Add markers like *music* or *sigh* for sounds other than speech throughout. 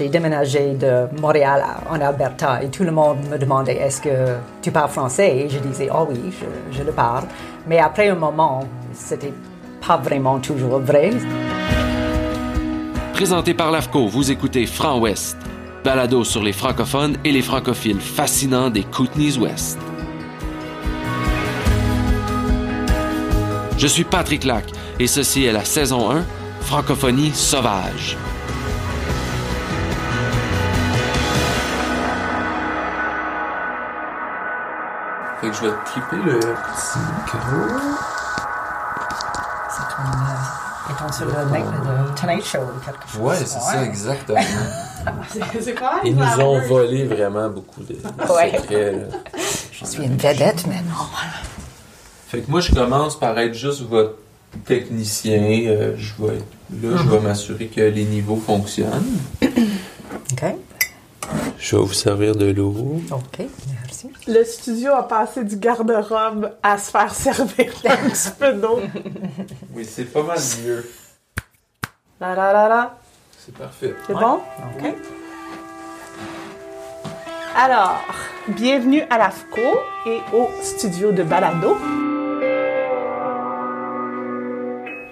J'ai déménagé de Montréal en Alberta et tout le monde me demandait est-ce que tu parles français? Et je disais oh oui, je, le parle. Mais après un moment, c'était pas vraiment toujours vrai. Présenté par l'AFCO, vous écoutez Franc Ouest, balado sur les francophones et les francophiles fascinants des Kootenays Ouest. Je suis Patrick Lac et ceci est la saison 1, Francophonie sauvage. Fait que je vais clipper le petit micro. C'est ton, euh, étant sur le mec de Tonight Show ou quelque chose. Ouais, c'est ça, exactement. C'est pas mal Ils nous ont volé vraiment beaucoup de Ouais. secrets. là. Je suis une vedette maintenant. Fait que moi, je commence par être juste votre technicien. Euh, je vais être là, je vais m'assurer que les niveaux fonctionnent. OK. Je vais vous servir de l'eau. OK. Le studio a passé du garde-robe à se faire servir *laughs* un petit peu d'eau. Oui, c'est pas mal mieux. La la la la. C'est parfait. C'est bon? OK. Alors, bienvenue à l'AFCO et au studio de Balado.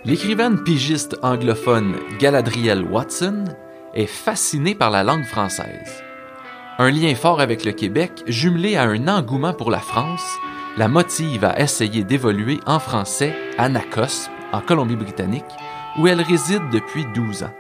L'écrivaine pigiste anglophone Galadriel Watson est fascinée par la langue française. Un lien fort avec le Québec, jumelé à un engouement pour la France, la motive à essayer d'évoluer en français à Nacoste, en Colombie-Britannique, où elle réside depuis 12 ans.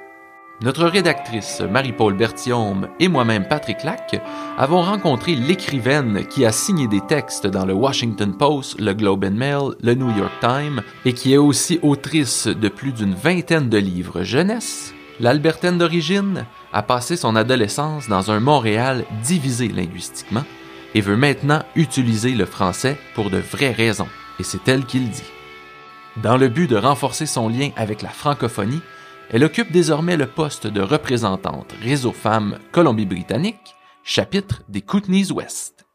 Notre rédactrice Marie-Paul Berthiaume et moi-même Patrick Lac avons rencontré l'écrivaine qui a signé des textes dans le Washington Post, le Globe and Mail, le New York Times et qui est aussi autrice de plus d'une vingtaine de livres jeunesse. L'Albertaine d'origine a passé son adolescence dans un Montréal divisé linguistiquement et veut maintenant utiliser le français pour de vraies raisons, et c'est elle qui le dit. Dans le but de renforcer son lien avec la francophonie, elle occupe désormais le poste de représentante Réseau Femmes Colombie-Britannique, chapitre des Kootenays Ouest.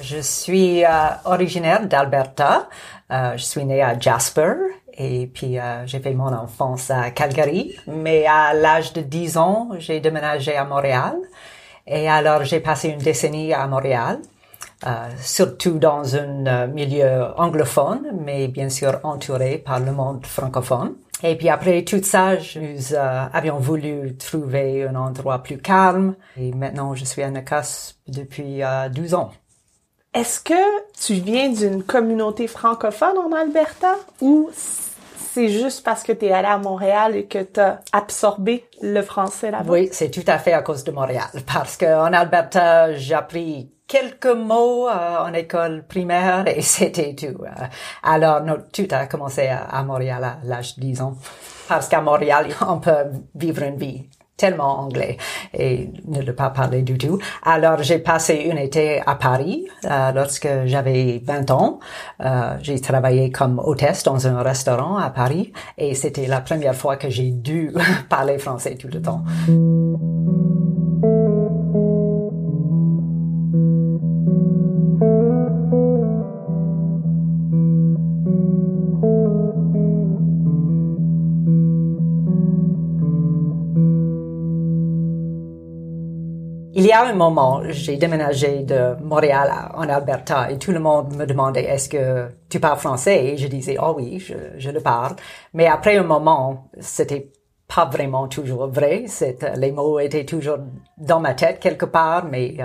Je suis euh, originaire d'Alberta. Euh, je suis née à Jasper et puis euh, j'ai fait mon enfance à Calgary. Mais à l'âge de 10 ans, j'ai déménagé à Montréal. Et alors j'ai passé une décennie à Montréal, euh, surtout dans un euh, milieu anglophone, mais bien sûr entouré par le monde francophone. Et puis après tout ça, nous avions voulu trouver un endroit plus calme. Et maintenant, je suis à Nakas depuis euh, 12 ans. Est-ce que tu viens d'une communauté francophone en Alberta ou c'est juste parce que tu es allé à Montréal et que tu as absorbé le français là-bas? Oui, c'est tout à fait à cause de Montréal, *laughs* parce qu'en Alberta, j'ai appris quelques mots euh, en école primaire et *laughs* c'était tout. Euh, alors, non, tout a commencé à, à Montréal à l'âge de 10 ans, parce qu'à Montréal, on peut vivre une vie tellement anglais et ne le pas parler du tout. Alors, j'ai passé une été à Paris euh, lorsque j'avais 20 ans. Euh, j'ai travaillé comme hôtesse dans un restaurant à Paris et c'était la première fois que j'ai dû *laughs* parler français tout le temps. Il y a un moment, j'ai déménagé de Montréal en Alberta et tout le monde me demandait est-ce que tu parles français? Et je disais oh oui, je, je le parle. Mais après un moment, c'était pas vraiment toujours vrai. Euh, les mots étaient toujours dans ma tête quelque part, mais euh,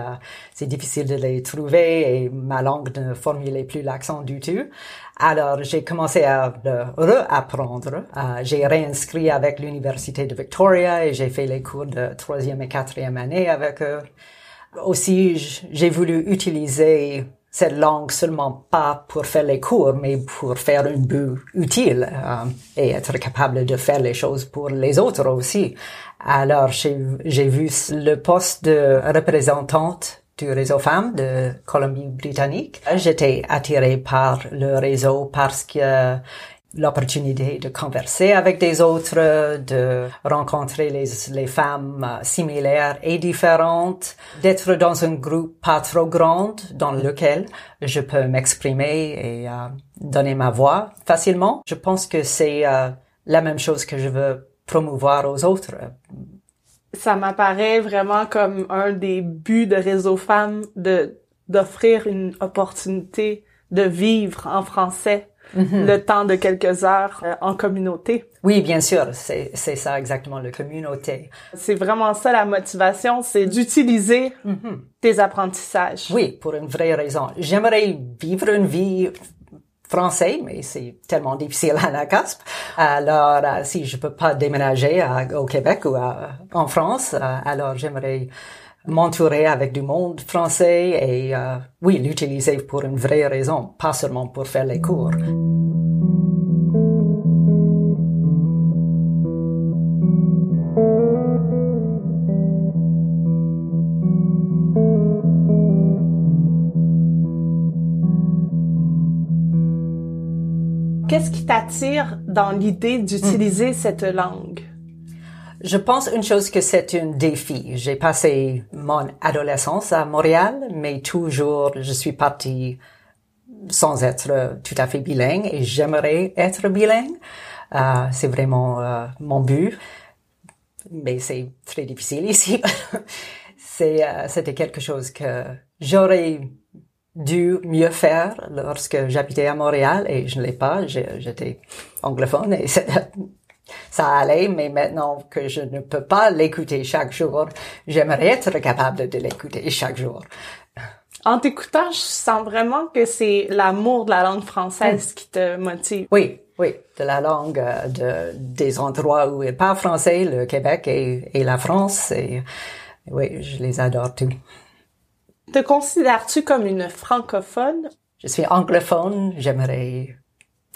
c'est difficile de les trouver et ma langue ne formulait plus l'accent du tout. Alors, j'ai commencé à le réapprendre. Euh, j'ai réinscrit avec l'Université de Victoria et j'ai fait les cours de troisième et quatrième année avec eux. Aussi, j'ai voulu utiliser cette langue seulement pas pour faire les cours, mais pour faire un but utile euh, et être capable de faire les choses pour les autres aussi. Alors, j'ai vu le poste de représentante du réseau femmes de Colombie-Britannique. J'étais attirée par le réseau parce que l'opportunité de converser avec des autres, de rencontrer les, femmes euh, similaires et différentes, d'être dans un groupe pas trop grand dans lequel je peux m'exprimer et euh, donner ma voix facilement. Je pense que c'est euh, la même chose que je veux promouvoir aux autres. Ça m'apparaît vraiment comme un des buts de Réseau Femmes de d'offrir une opportunité de vivre en français Mhm. le temps de quelques heures euh, en communauté. Oui, bien sûr, c'est ça exactement, la communauté. C'est vraiment ça la motivation, c'est d'utiliser mhm. tes apprentissages. Oui, pour une vraie raison. J'aimerais vivre une vie française, mais c'est tellement difficile à la CASP. Alors, euh, si je peux pas déménager au Québec ou en France, euh, alors j'aimerais m'entourer avec du monde français et euh, oui, l'utiliser pour une vraie raison, pas seulement pour faire les cours. Qu'est-ce qui t'attire dans l'idée d'utiliser cette langue? Je pense une chose que c'est un défi. J'ai passé mon adolescence à Montréal, mais toujours je suis partie sans être tout à fait bilingue et j'aimerais être bilingue. Euh, c'est vraiment euh, mon but, mais c'est très difficile ici. *laughs* c'est euh, c'était quelque chose que j'aurais dû mieux faire lorsque j'habitais à Montréal et je ne l'ai pas. J'étais anglophone et *laughs* ça allait, mais maintenant que je ne peux pas l'écouter chaque jour, j'aimerais être capable de l'écouter chaque jour. En t'écoutant, je sens vraiment que c'est l'amour de la langue française qui te motive. Oui, oui, de la langue, euh, de, des endroits où il n'est pas français, le Québec et, et la France. Et, oui, je les adore tous. Te considères-tu comme une francophone? Je suis anglophone, j'aimerais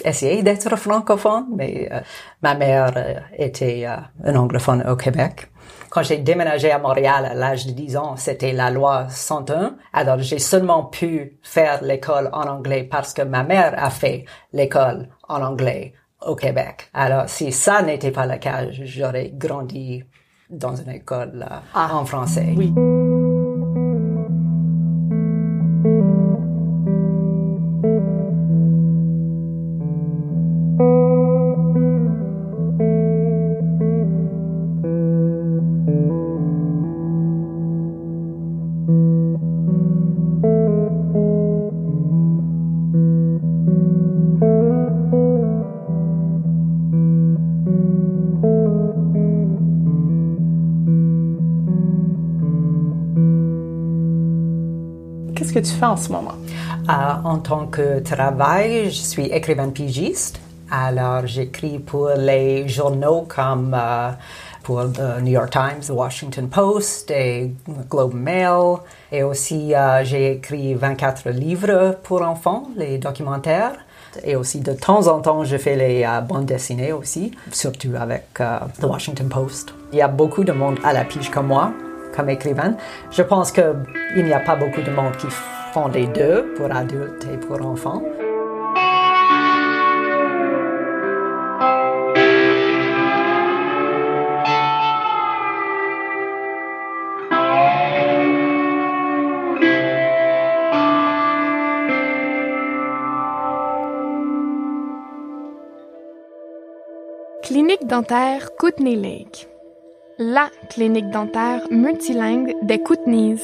essayer d'être francophone, mais euh, ma mère euh, était euh, un anglophone au Québec. Quand j'ai déménagé à Montréal à l'âge de 10 ans, c'était la loi 101. Alors j'ai seulement pu faire l'école en anglais parce que ma mère a fait l'école en anglais au Québec. Alors si ça n'était pas le cas, j'aurais grandi dans une école ah, en français. Oui. Qu'est-ce que tu fais en ce moment? Euh, en tant que travail, je suis écrivain pigiste. Alors, j'écris pour les journaux comme euh, pour le New York Times, The Washington Post et Globe Mail. Et aussi, euh, j'ai écrit 24 livres pour enfants, les documentaires. Et aussi, de temps en temps, je fais les bandes dessinées aussi, surtout avec The Washington Post. Il y a beaucoup de monde à la pige comme moi comme. Je pense qu'il n'y a pas beaucoup de monde qui font les deux, pour adultes et pour enfants. Clinique dentaire Kootenay Lake la clinique dentaire multilingue des Kootenays.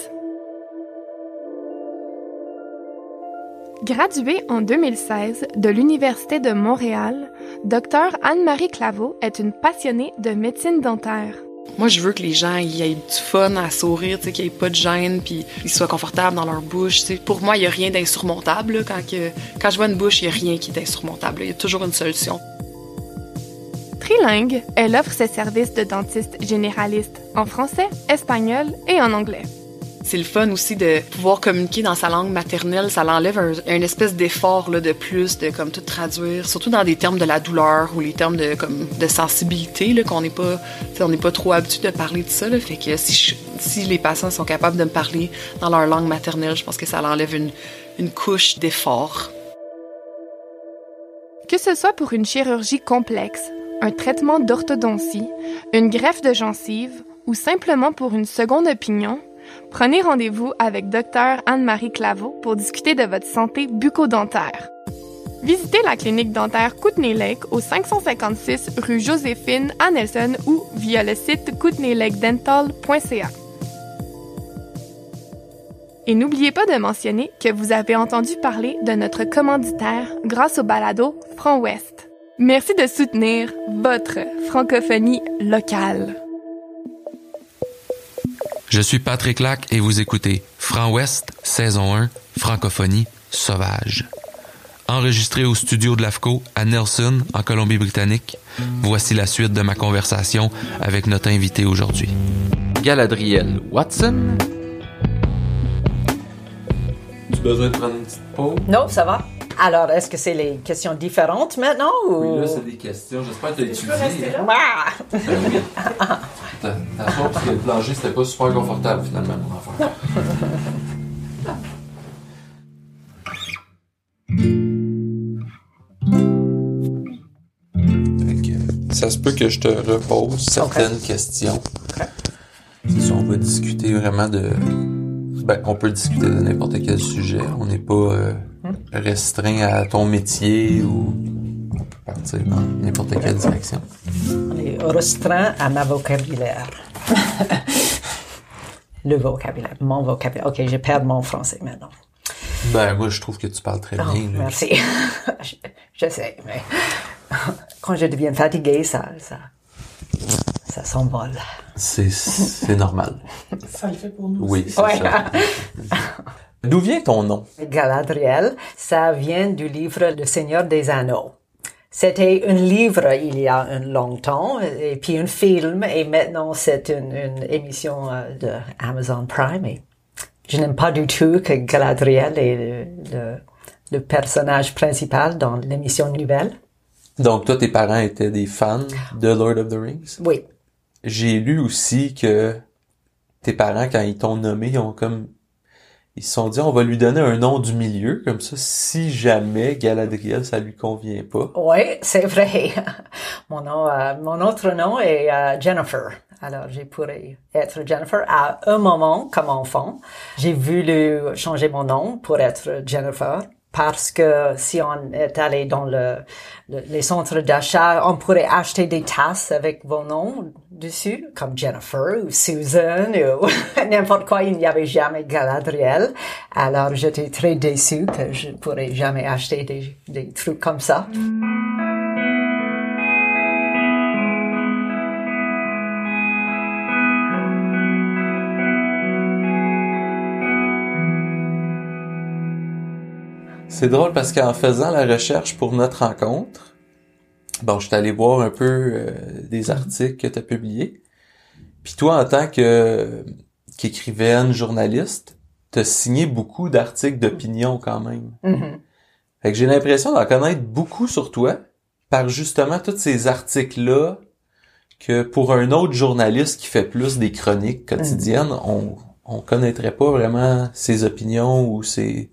Graduée en 2016 de l'Université de Montréal, Dr Anne-Marie Claveau est une passionnée de médecine dentaire. Moi, je veux que les gens aient du fun à sourire, qu'il n'y ait pas de gêne, puis qu'ils soient confortables dans leur bouche. Pour moi, il n'y a rien d'insurmontable. Quand, quand je vois une bouche, il n'y a rien qui est insurmontable. Il y a toujours une solution. Trilingue, elle offre ses services de dentiste généraliste en français, espagnol et en anglais. C'est le fun aussi de pouvoir communiquer dans sa langue maternelle. Ça l'enlève un, espèce d'effort là, de plus, de comme tout traduire, surtout dans des termes de la douleur ou les termes de comme de sensibilité là qu'on n'est pas, on n'est pas trop habitué de parler de ça. Là. Fait que si, je, si les patients sont capables de me parler dans leur langue maternelle, je pense que ça l'enlève une, une couche d'effort. Que ce soit pour une chirurgie complexe, un traitement d'orthodontie, une greffe de gencive ou simplement pour une seconde opinion, prenez rendez-vous avec Dr Anne-Marie Claveau pour discuter de votre santé bucco-dentaire. Visitez la clinique dentaire Kootenay Lake au 556 rue Joséphine à Nelson ou via le site kootenaylakedental.ca. Et n'oubliez pas de mentionner que vous avez entendu parler de notre commanditaire grâce au balado Front Ouest. Merci de soutenir votre francophonie locale. Je suis Patrick Lac et vous écoutez Franc Ouest, saison 1, francophonie sauvage. Enregistré au studio de l'AFCO à Nelson, en Colombie-Britannique, voici la suite de ma conversation avec notre invité aujourd'hui. Galadriel Watson. Tu as besoin de prendre une petite pause? Non, ça va. Alors, est-ce que c'est les questions différentes maintenant ou... Oui, là, c'est des questions. J'espère que tu as étudié. hein? Ah! Ben oui. Ta, ta soeur, parce que le plancher, c'était pas super confortable, finalement, mon enfant. Ça se peut que je te repose certaines questions. C'est ça, on va discuter vraiment de. Ben, on peut discuter de n'importe quel sujet. On n'est pas euh, restreint à ton métier ou on peut partir dans n'importe quelle direction. On est restreint à ma vocabulaire. *laughs* Le vocabulaire, mon vocabulaire. Ok, je perds mon français maintenant. Ben, moi, je trouve que tu parles très Oh, bien. là. merci. *laughs* je, je sais, mais *laughs* quand je deviens fatiguée, ça, ça, ça s'envole. C'est, c'est normal. Ça le fait pour nous. Oui, c'est Ouais. ça. D'où vient ton nom? Galadriel, ça vient du livre Le Seigneur des Anneaux. C'était un livre il y a un longtemps, et puis un film, et maintenant c'est une, une émission euh, de Amazon Prime. Et je n'aime pas du tout que Galadriel est le, le, le personnage principal dans l'émission nouvelle. Donc, toi, tes parents étaient des fans de Lord of the Rings? Oui, J'ai lu aussi que tes parents, quand ils t'ont nommé, ils ont comme, ils se sont dit, on va lui donner un nom du milieu, comme ça, si jamais Galadriel, ça lui convient pas. oui, c'est vrai. *laughs* Mon nom, euh, mon autre nom est euh, Jennifer. Alors, j'ai pourrais être Jennifer à un moment comme enfant. J'ai voulu changer mon nom pour être Jennifer parce que si on est allé dans le, le- les centres d'achat, on pourrait acheter des tasses avec vos noms dessus, comme Jennifer ou Susan ou *laughs* n'importe quoi. Il n'y avait jamais Galadriel. Alors, j'étais très déçue que je pourrais jamais acheter des, des trucs comme ça. C'est drôle parce qu'en faisant la recherche pour notre rencontre, bon, je suis allé voir un peu euh, des articles que tu as publiés. Puis toi, en tant que qu'écrivaine, journaliste, t'as signé beaucoup d'articles d'opinion quand même. Mhm. Fait que j'ai l'impression d'en connaître beaucoup sur toi par justement tous ces articles-là que pour un autre journaliste qui fait plus des chroniques quotidiennes, on on connaîtrait pas vraiment ses opinions ou ses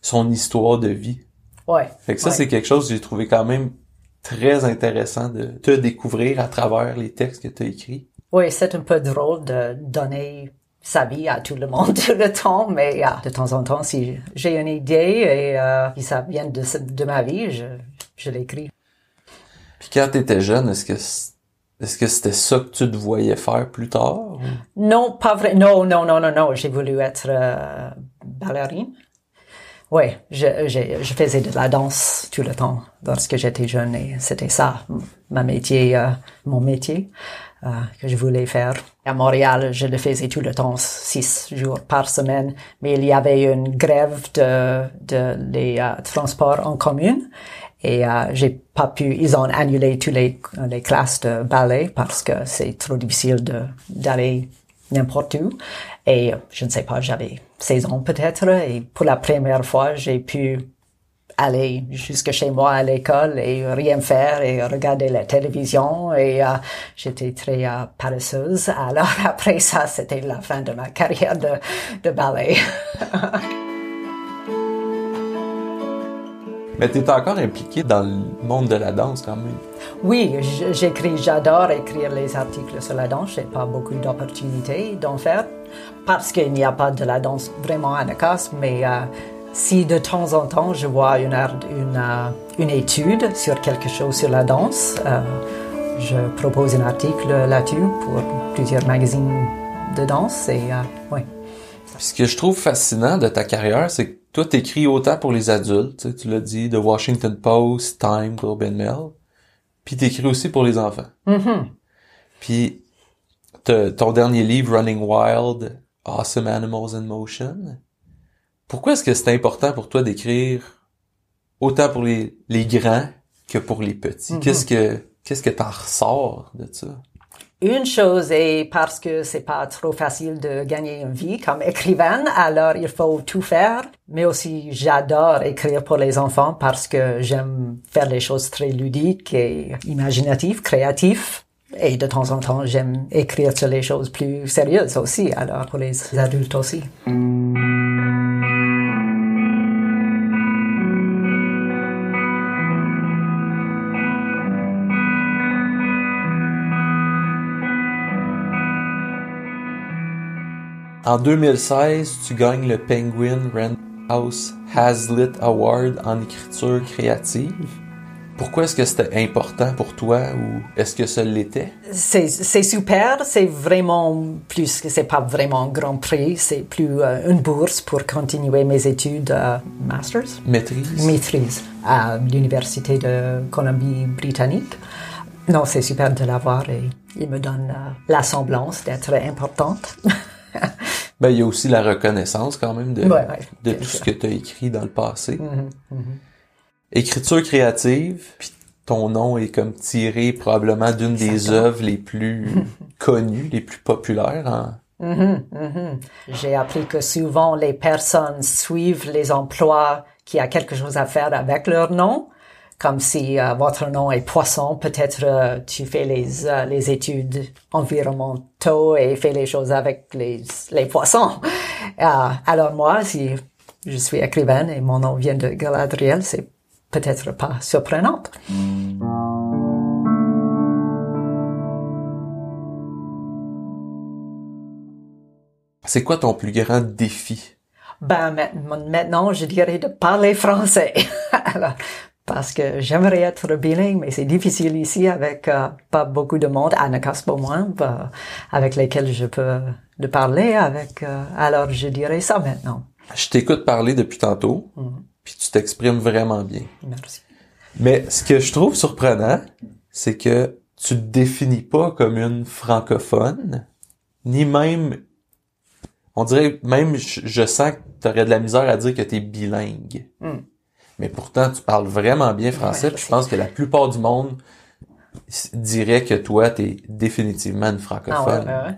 son histoire de vie. Ouais. Fait que ça Ouais. c'est quelque chose que j'ai trouvé quand même très intéressant de te découvrir à travers les textes que tu as écrits. Oui, c'est un peu drôle de donner sa vie à tout le monde *laughs* tout le temps, mais euh, de temps en temps, si j'ai une idée et euh, si ça vient de, de ma vie, je, je l'écris. Puis quand tu étais jeune, est-ce que est-ce que c'était ça que tu te voyais faire plus tard? ou- Non, pas vrai. Non, non, non, non, non. J'ai voulu être euh, ballerine. Oui, je, j'ai- je faisais de la danse tout le temps lorsque j'étais jeune et c'était ça, ma métier, euh, mon métier euh, que je voulais faire. À Montréal, je le faisais tout le temps, six jours par semaine, mais il y avait une grève de, de les euh, transports en commune et euh, j'ai pas pu. Ils ont annulé toutes les, les classes de ballet parce que c'est trop difficile de d'aller n'importe où. Et je ne sais pas, j'avais 16 ans peut-être, et pour la première fois, j'ai pu aller jusque chez moi à l'école et rien faire et regarder la télévision et euh, j'étais très euh, paresseuse. Alors *laughs* après ça, c'était la fin de ma carrière de, de ballet. *laughs* Mais tu es encore impliquée dans le monde de la danse quand même. Oui, j'écris, j'adore écrire les articles sur la danse. J'ai pas beaucoup d'opportunités d'en faire parce qu'il n'y a pas de la danse vraiment à Nakas, mais euh, si de temps en temps je vois une, une, euh, une étude sur quelque chose sur la danse, euh, je propose un article là-dessus pour plusieurs magazines de danse et oui. Ce que je trouve fascinant de ta carrière, c'est que toi, t'écris autant pour les adultes, tu l'as dit, The Washington Post, Time, Globe and Mail, puis t'écris aussi pour les enfants. Mm-hmm. Puis ton dernier livre, Running Wild, Awesome Animals in Motion, pourquoi est-ce que c'est important pour toi d'écrire autant pour les, les grands que pour les petits? Mm-hmm. Qu'est-ce que qu'est-ce que t'en ressors de ça? Une chose est parce que c'est pas trop facile de gagner une vie comme écrivaine, alors il faut tout faire. Mais aussi, j'adore écrire pour les enfants parce que j'aime faire les choses très ludiques et imaginatives, créatives. Et de temps en temps, j'aime écrire sur les choses plus sérieuses aussi, alors pour les adultes aussi. En 2016, tu gagnes le Penguin Random House Hazlitt Award en écriture créative. Pourquoi est-ce que c'était important pour toi ou est-ce que ça l'était? C'est, super, c'est vraiment plus, c'est pas vraiment un grand prix, c'est plus euh, une bourse pour continuer mes études euh, masters. Maîtrise? Maîtrise à l'Université de Colombie-Britannique. Non, c'est super de l'avoir et il me donne euh, la semblance d'être importante. ben, il y a aussi la reconnaissance quand même de, Ouais, ouais, de tout sûr. ce que tu as écrit dans le passé. Mhm, mhm. Écriture créative, puis ton nom est comme tiré probablement d'une des œuvres les plus *laughs* connues, les plus populaires. hein. Mhm, mhm. J'ai appris que souvent les personnes suivent les emplois qui a quelque chose à faire avec leur nom. Comme si euh, votre nom est poisson, peut-être euh, tu fais les, euh, les études environnementaux et fais les choses avec les, les poissons. *laughs* Alors moi, si je suis écrivaine et mon nom vient de Galadriel, c'est peut-être pas surprenant. C'est quoi ton plus grand défi? Ben ma- maintenant, je dirais de parler français. *laughs* Alors, parce que j'aimerais être bilingue, mais c'est difficile ici avec euh, pas beaucoup de monde, à au moins, bah, avec lesquels je peux de parler avec. euh, alors, je dirais ça maintenant. Je t'écoute parler depuis tantôt, Mhm. Puis tu t'exprimes vraiment bien. Merci. Mais ce que je trouve surprenant, c'est que tu te définis pas comme une francophone, ni même, on dirait même, je, sens que tu aurais de la misère à dire que tu es bilingue. Mm. Mais pourtant, tu parles vraiment bien français, Ouais, puis je pense que la plupart du monde dirait que toi, tu es définitivement une Ah ouais, francophone. ouais.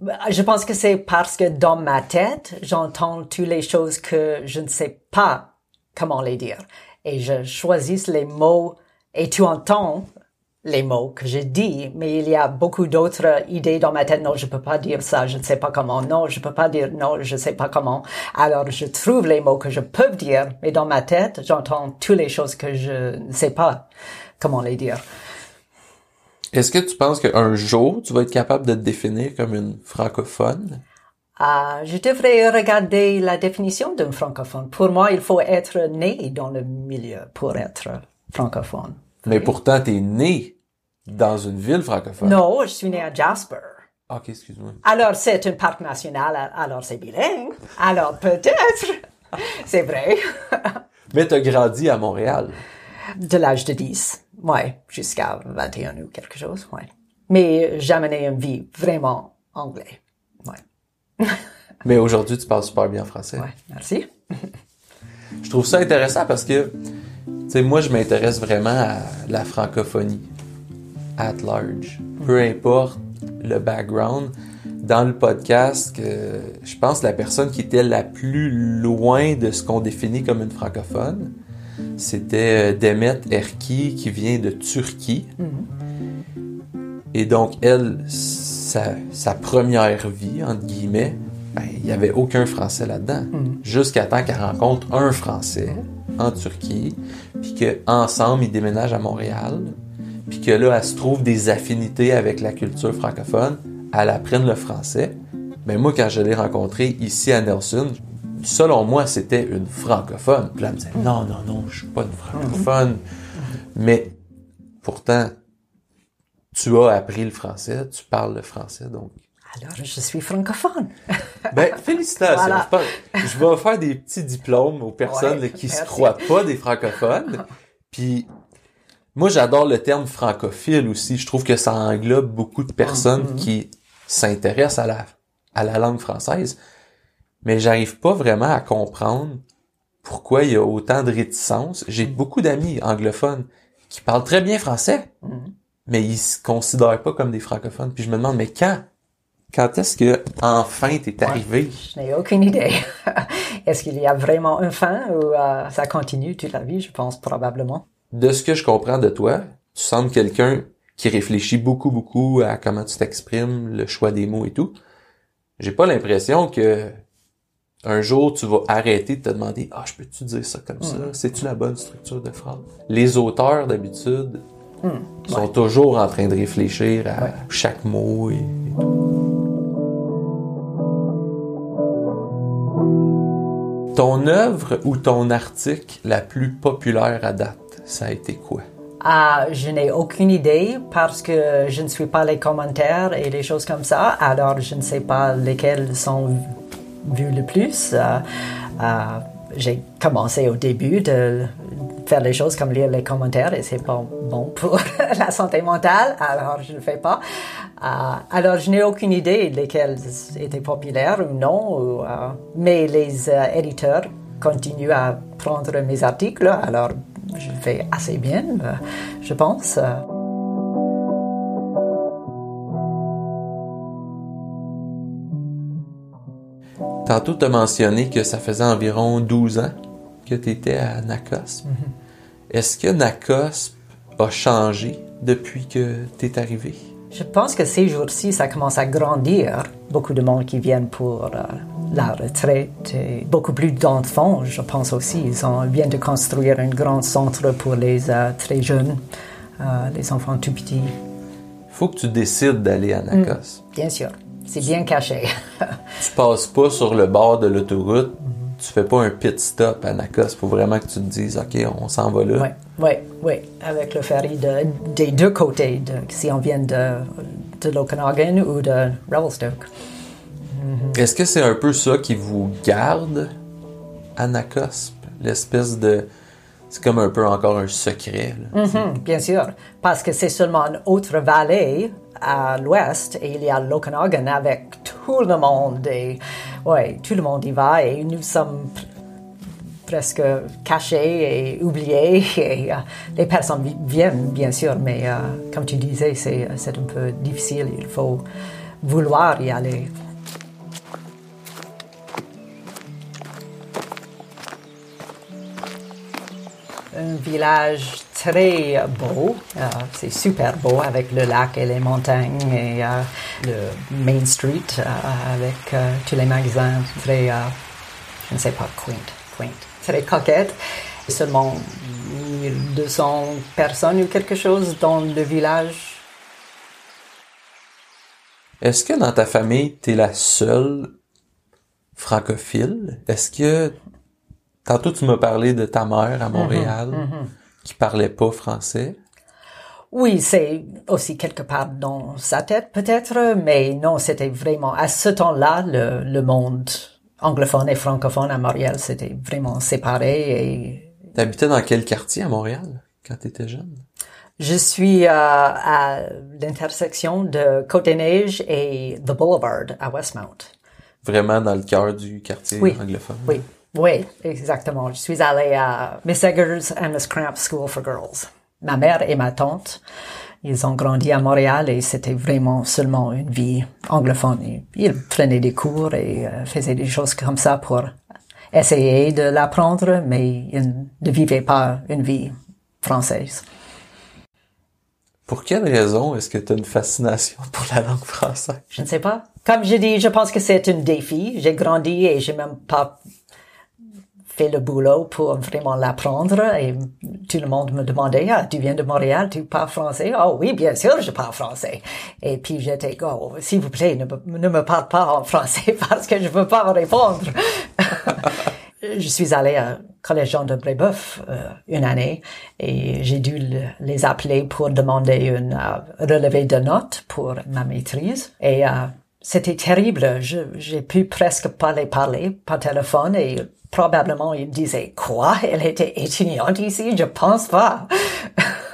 Ben, Je pense que c'est parce que dans ma tête, j'entends toutes les choses que je ne sais pas comment les dire. Et je choisis les mots et tu entends les mots que je dis, mais il y a beaucoup d'autres idées dans ma tête. Non, je peux pas dire ça, je ne sais pas comment. Non, je peux pas dire non, je sais pas comment. Alors, je trouve les mots que je peux dire, mais dans ma tête, j'entends toutes les choses que je ne sais pas comment les dire. Est-ce que tu penses qu'un jour, tu vas être capable de te définir comme une francophone? Ah, je devrais regarder la définition d'un francophone. Pour moi, il faut être né dans le milieu pour être francophone. Mais pourtant, tu es né dans une ville francophone. Non, je suis né à Jasper. Ok, excuse-moi. Alors, c'est un parc national, alors c'est bilingue. Alors, peut-être. C'est vrai. *laughs* Mais tu as grandi à Montréal. De l'âge de 10. Ouais, jusqu'à 21 ou quelque chose, ouais. Mais jamais une vie vraiment anglais. *laughs* Mais aujourd'hui, tu parles super bien français. Ouais, merci. Je trouve ça intéressant parce que, tu sais, moi, je m'intéresse vraiment à la francophonie at large. Peu importe le background. dans le podcast que je pense la personne qui était la plus loin de ce qu'on définit comme une francophone, c'était euh, Demet Erki qui vient de Turquie. Et donc, elle, sa, sa première vie, entre guillemets, ben, il n'y avait aucun Français là-dedans. Jusqu'à temps qu'elle rencontre un Français en Turquie, puis qu'ensemble, ils déménagent à Montréal, puis que là, elle se trouve des affinités avec la culture francophone, elle apprenne le français. Mais moi, quand je l'ai rencontrée ici à Nelson, selon moi, c'était une francophone. Puis là, elle me disait, non, non, non, je suis pas une francophone. Mais pourtant, tu as appris le français, tu parles le français, donc Alors, je suis francophone. *laughs* ben, félicitations. Voilà. Je, vais faire des petits diplômes aux personnes Ouais, qui se croient pas des francophones. Puis, moi, j'adore le terme francophile aussi. Je trouve que ça englobe beaucoup de personnes Mm-hmm. qui s'intéressent à la, à la langue française. Mais j'arrive pas vraiment à comprendre pourquoi il y a autant de réticence. J'ai Mm. beaucoup d'amis anglophones qui parlent très bien français, Mm-hmm. Mais ils se considèrent pas comme des francophones. Puis je me demande, mais quand? Quand est-ce que enfin t'es arrivé? Je n'ai aucune idée. *laughs* Est-ce qu'il y a vraiment un fin ou euh, ça continue toute la vie? Je pense probablement. De ce que je comprends de toi, tu sembles quelqu'un qui réfléchit beaucoup, beaucoup à comment tu t'exprimes, le choix des mots et tout. J'ai pas l'impression que un jour tu vas arrêter de te demander ah je peux-tu dire ça comme ça? C'est-tu la bonne structure de phrase les auteurs d'habitude sont toujours en train de réfléchir à chaque mot et, et tout. ton œuvre ou ton article la plus populaire à date ça a été quoi? Ah, je n'ai aucune idée parce que je ne suis pas les commentaires et les choses comme ça. Alors, je ne sais pas lesquels sont vus le plus. Euh, euh, J'ai commencé au début de faire les choses comme lire les commentaires et c'est pas bon pour *laughs* la santé mentale. Alors, je ne le fais pas. Euh, alors, je n'ai aucune idée lesquels étaient populaires ou non. ou, euh, mais les euh, éditeurs continuent à prendre mes articles. Alors, je fais assez bien, je pense. Tantôt, tu as mentionné que ça faisait environ 12 ans que tu étais à NACOSP. Est-ce que NACOSP a changé depuis que tu es arrivé? Je pense que ces jours-ci, ça commence à grandir. Beaucoup de monde qui viennent pour euh, la retraite et beaucoup plus d'enfants, je pense aussi. Ils ont, viennent de construire un grand centre pour les euh, très jeunes, euh, les enfants tout petits. faut que tu décides d'aller à NACOSP. Bien sûr, c'est bien caché. Tu passes pas sur le bord de l'autoroute, tu fais pas un pit stop à NACOSP. faut vraiment que tu te dises, OK, on s'en va là. Oui, oui, oui, avec le ferry de- des deux côtés, de, si on vient de, de l'Okanagan ou de Revelstoke. Est-ce que c'est un peu ça qui vous garde à NACOSP? L'espèce de... C'est comme un peu encore un secret. là. Mhm, bien sûr, parce que c'est seulement une autre vallée à l'ouest et il y a l'Okanagan avec tout le monde et ouais, tout le monde y va et nous sommes pr- presque cachés et oubliés *laughs* et euh, les personnes vi- viennent bien sûr, mais euh, comme tu disais, c'est c'est un peu difficile, il faut vouloir y aller. un village très beau. Euh, c'est super beau avec le lac et les montagnes et euh, le Main Street euh, avec euh, tous les magasins très, euh, je ne sais pas, quaint, quaint, très coquette. Seulement 1200 personnes ou quelque chose dans le village. Est-ce que dans ta famille, tu es la seule francophile? Est-ce que... Tantôt, tu m'as parlé de ta mère à Montréal qui parlait pas français? Oui, c'est aussi quelque part dans sa tête peut-être, mais non, c'était vraiment à ce temps-là le, le monde anglophone et francophone à Montréal, c'était vraiment séparé et T'habitais dans quel quartier à Montréal quand t'étais jeune? je suis euh, à l'intersection de Côte-des-Neiges et The Boulevard à Westmount. Vraiment dans le cœur du quartier Oui. anglophone? Oui, oui, exactement. Je suis allée à Miss Eggers and Miss Cramp School for Girls. Ma mère et ma tante. ils ont grandi à Montréal et c'était vraiment seulement une vie anglophone. Ils prenaient des cours et euh, faisaient des choses comme ça pour essayer de l'apprendre, mais ils ne vivaient pas une vie française. Pour quelle raison est-ce que tu as une fascination pour la langue française? Je ne sais pas. Comme je dis, je pense que c'est un défi. J'ai grandi et j'ai même pas fait le boulot pour vraiment l'apprendre et tout le monde me demandait, ah, tu viens de Montréal, tu parles français? Oh oui, bien sûr, je parle français. Et puis j'étais, oh, s'il vous plaît, ne, me parle pas en français *laughs* parce que je peux pas répondre. *laughs* je suis allée à collège Jean de Brébeuf euh, une année et j'ai dû les appeler pour demander une euh, relevé de notes pour ma maîtrise et euh, c'était terrible. J'ai pu presque pas les parler par téléphone et probablement ils disaient quoi? Elle était étudiante ici? Je pense pas.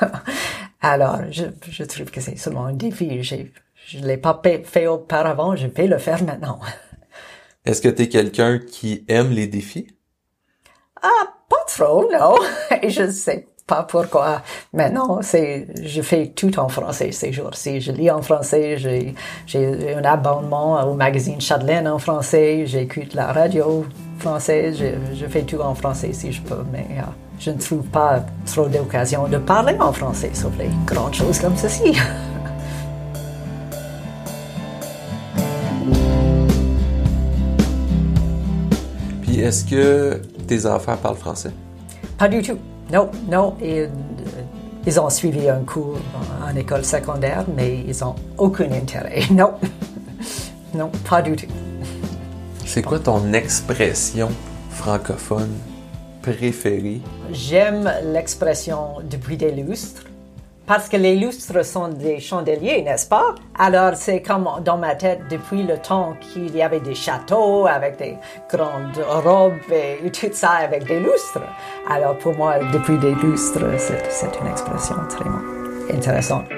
*laughs* Alors je, je trouve que c'est seulement un défi. Je ne l'ai pas fait auparavant, je vais le faire maintenant. *laughs* Est-ce que tu es quelqu'un qui aime les défis? Ah, pas trop, non. Et *laughs* je sais pas pourquoi. Maintenant, c'est, je fais tout en français ces jours-ci. Je lis en français, j'ai, j'ai un abonnement au magazine Châtelaine en français, j'écoute la radio française, je, je, fais tout en français si je peux, mais uh, je ne trouve pas trop d'occasion de parler en français, sauf les grandes choses comme ceci. *laughs* Puis est-ce que tes enfants parlent français? Pas du tout. Non, non. Ils, ils ont suivi un cours en école secondaire, mais ils n'ont aucun intérêt. *laughs* Non. non, pas du tout. C'est quoi ton expression francophone préférée? J'aime l'expression depuis des lustres parce que les lustres sont des chandeliers, n'est-ce pas? Alors c'est comme dans ma tête depuis le temps qu'il y avait des châteaux avec des grandes robes et *laughs* tout ça avec des lustres. Alors pour moi, depuis des lustres, c'est une expression très intéressante.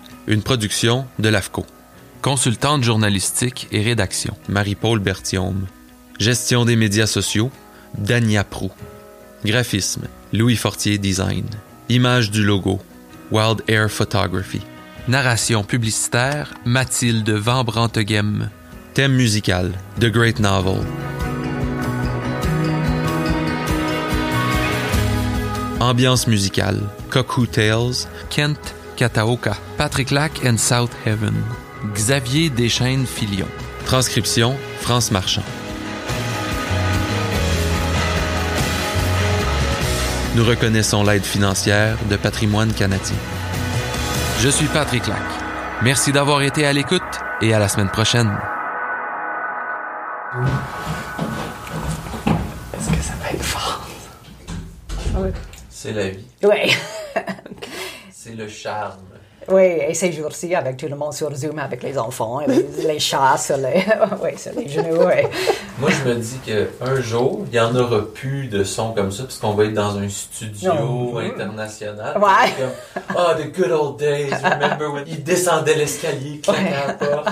une production de l'AFCO. Consultante journalistique et rédaction, Marie-Paul Berthiaume. Gestion des médias sociaux, Dania Prou. Graphisme, Louis Fortier Design. Image du logo, Wild Air Photography. Narration publicitaire, Mathilde Van Branteghem. Thème musical, The Great Novel. Ambiance musicale, Cuckoo Tales, Kent Kataoka, Patrick Lac and South Heaven, Xavier Deschaines Filion. Transcription, France Marchand. Nous reconnaissons l'aide financière de Patrimoine canadien. Je suis Patrick Lac. Merci d'avoir été à l'écoute et à la semaine prochaine. Est-ce que ça va être fort? C'est la vie. Oui. *laughs* C'est le charme. Oui, et ces jours-ci, avec tout le monde sur Zoom, avec les enfants, les, *laughs* les chats sur les, *laughs* oui, sur les genoux. Oui. Moi, je me dis qu'un jour, il n'y en aura plus de sons comme ça, puisqu'on va être dans un studio non. international. Ouais. Comme, oh, the good old days, remember when il descendait l'escalier, claquait la porte.